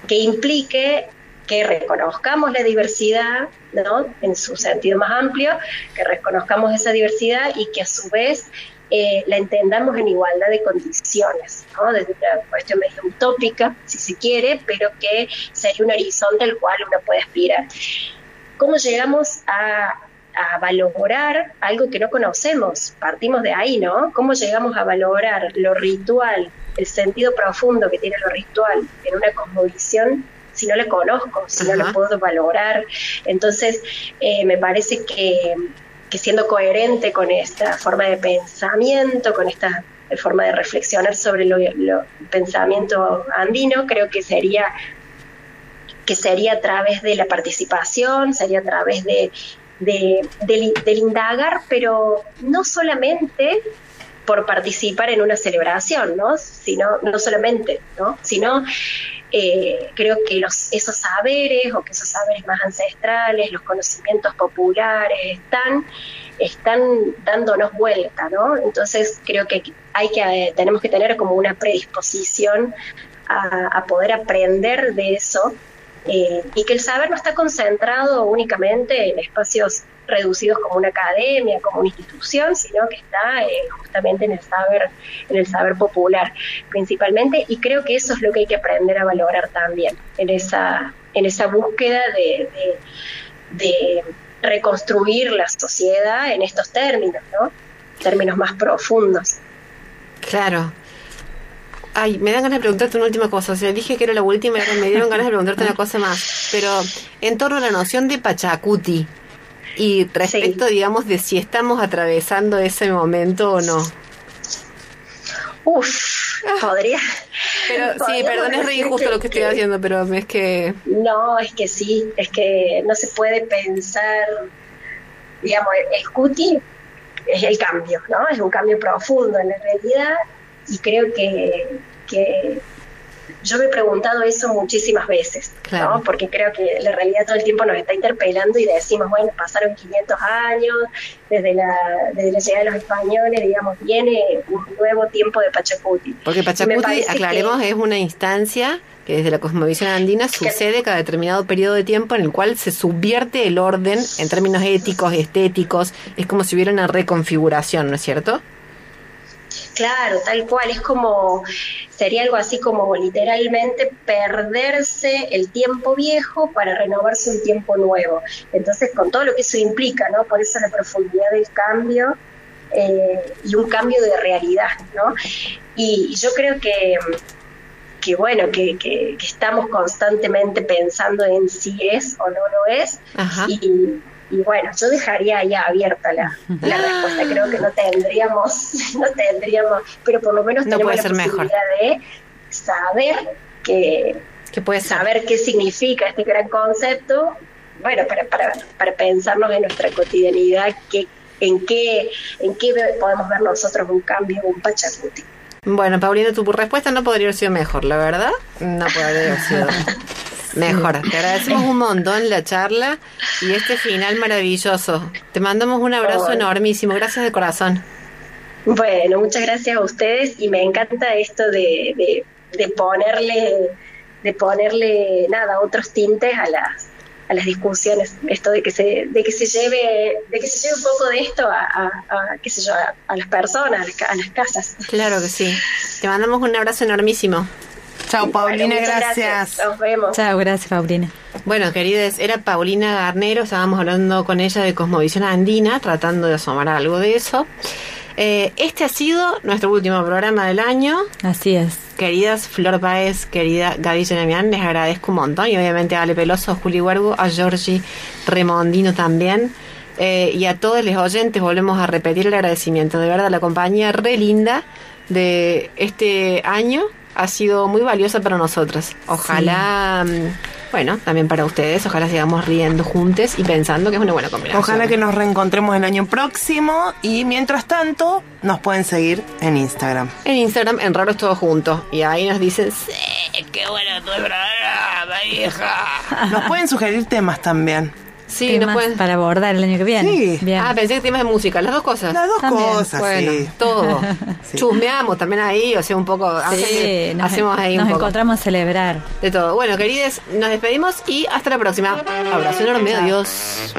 que implique que reconozcamos la diversidad, ¿no? En su sentido más amplio, que reconozcamos esa diversidad y que a su vez eh, la entendamos en igualdad de condiciones, ¿no? desde una cuestión medio utópica, si se quiere, pero que sería un horizonte al cual uno puede aspirar. ¿Cómo llegamos a, a valorar algo que no conocemos? Partimos de ahí, ¿no? ¿Cómo llegamos a valorar lo ritual, el sentido profundo que tiene lo ritual en una cosmovisión si no le conozco, si no lo puedo valorar. Entonces, eh, me parece que, siendo coherente con esta forma de pensamiento, con esta forma de reflexionar sobre lo, pensamiento andino, creo que sería que sería a través de la participación, sería a través de, del, indagar, pero no solamente por participar en una celebración, ¿no? Sino, no solamente, ¿no? Sino eh, creo que esos saberes o que esos saberes más ancestrales, los conocimientos populares están, están dándonos vuelta, ¿no? Entonces creo que hay que tenemos que tener como una predisposición a, poder aprender de eso eh, y que el saber no está concentrado únicamente en espacios reducidos como una academia, como una institución, sino que está eh, justamente en el saber, en el saber popular principalmente, y creo que eso es lo que hay que aprender a valorar también, en esa, en esa búsqueda de, reconstruir la sociedad en estos términos, ¿no? Términos más profundos. Claro, Ay, me dan ganas de preguntarte una última cosa. O sea, dije que era la última y me dieron ganas de preguntarte una cosa más. Pero en torno a la noción de Pachacuti, y respecto, digamos, de si estamos atravesando ese momento o no. Uf, podría. Pero sí, perdón, es re injusto lo que estoy haciendo, pero es que. No, es que sí, es que no se puede pensar, digamos, el cuti es el cambio, ¿no? Es un cambio profundo en la realidad y creo que, que yo me he preguntado eso muchísimas veces, ¿no? porque creo que la realidad todo el tiempo nos está interpelando y decimos, bueno, pasaron 500 años desde la, desde la llegada de los españoles, digamos, viene un nuevo tiempo de Pachacuti. Porque Pachacuti, aclaremos, es una instancia que desde la cosmovisión andina sucede cada determinado periodo de tiempo en el cual se subvierte el orden en términos éticos, estéticos, es como si hubiera una reconfiguración, ¿no es cierto? Claro, tal cual, es como, sería algo así como literalmente perderse el tiempo viejo para renovarse un tiempo nuevo. Entonces, con todo lo que eso implica, ¿no? Por eso la profundidad del cambio eh, y un cambio de realidad, ¿no? Y, yo creo que, que bueno, que, que, estamos constantemente pensando en si es o no lo es. Y, y bueno, yo dejaría ahí abierta la, respuesta. Creo que no tendríamos, (laughs) no tendríamos, pero por lo menos tenemos la posibilidad de saber que, puede saber qué significa este gran concepto. Bueno, para, para, para pensarnos en nuestra cotidianidad, que, en qué, en qué podemos ver nosotros un cambio, un pachacuti. Bueno, Paulina, tu respuesta no podría haber sido mejor, la verdad. No podría haber sido (laughs) Mejor, te agradecemos un montón la charla y este final maravilloso. Te mandamos un abrazo enormísimo, gracias de corazón. Bueno, muchas gracias a ustedes y me encanta esto de, de, ponerle, de ponerle nada, otros tintes a las a las discusiones, esto de que se, de que se lleve, de que se lleve un poco de esto a, a, qué sé yo, a, las personas, a las casas. Claro que sí. Te mandamos un abrazo enormísimo. Chao, Paulina, gracias. Nos vemos. Chao, gracias, Paulina. Bueno, queridas, era Paulina Garnero, estábamos hablando con ella de Cosmovisión Andina, tratando de asomar algo de eso. Eh, este ha sido nuestro último programa del año. Así es. Queridas Flor Paez, querida Gaby Jeremian, les agradezco un montón. Y obviamente a Ale Peloso, a Juli Huergo, a Georgie Remondino también. Eh, y a todos los oyentes volvemos a repetir el agradecimiento. De verdad, la compañía re linda de este año ha sido muy valiosa para nosotras. Ojalá, mm, bueno, también para ustedes, ojalá sigamos riendo juntos y pensando que es una buena combinación. Ojalá que nos reencontremos el año próximo y mientras tanto nos pueden seguir en Instagram. En Instagram, en Raros Todos Juntos. Y ahí nos dicen, sí, qué bueno tu programa, hija. Nos pueden sugerir temas también sí, temas no pueden... para abordar el año que viene. Sí. Bien. Ah, pensé que temas de música, las dos cosas. Las dos cosas, bueno, sí. todo. (laughs) Sí. Chusmeamos también ahí, o sea, un poco. Hacemos ahí nos un poco. encontramos a celebrar. De todo. Bueno, querides, nos despedimos y hasta la próxima. Abrazo enorme, adiós.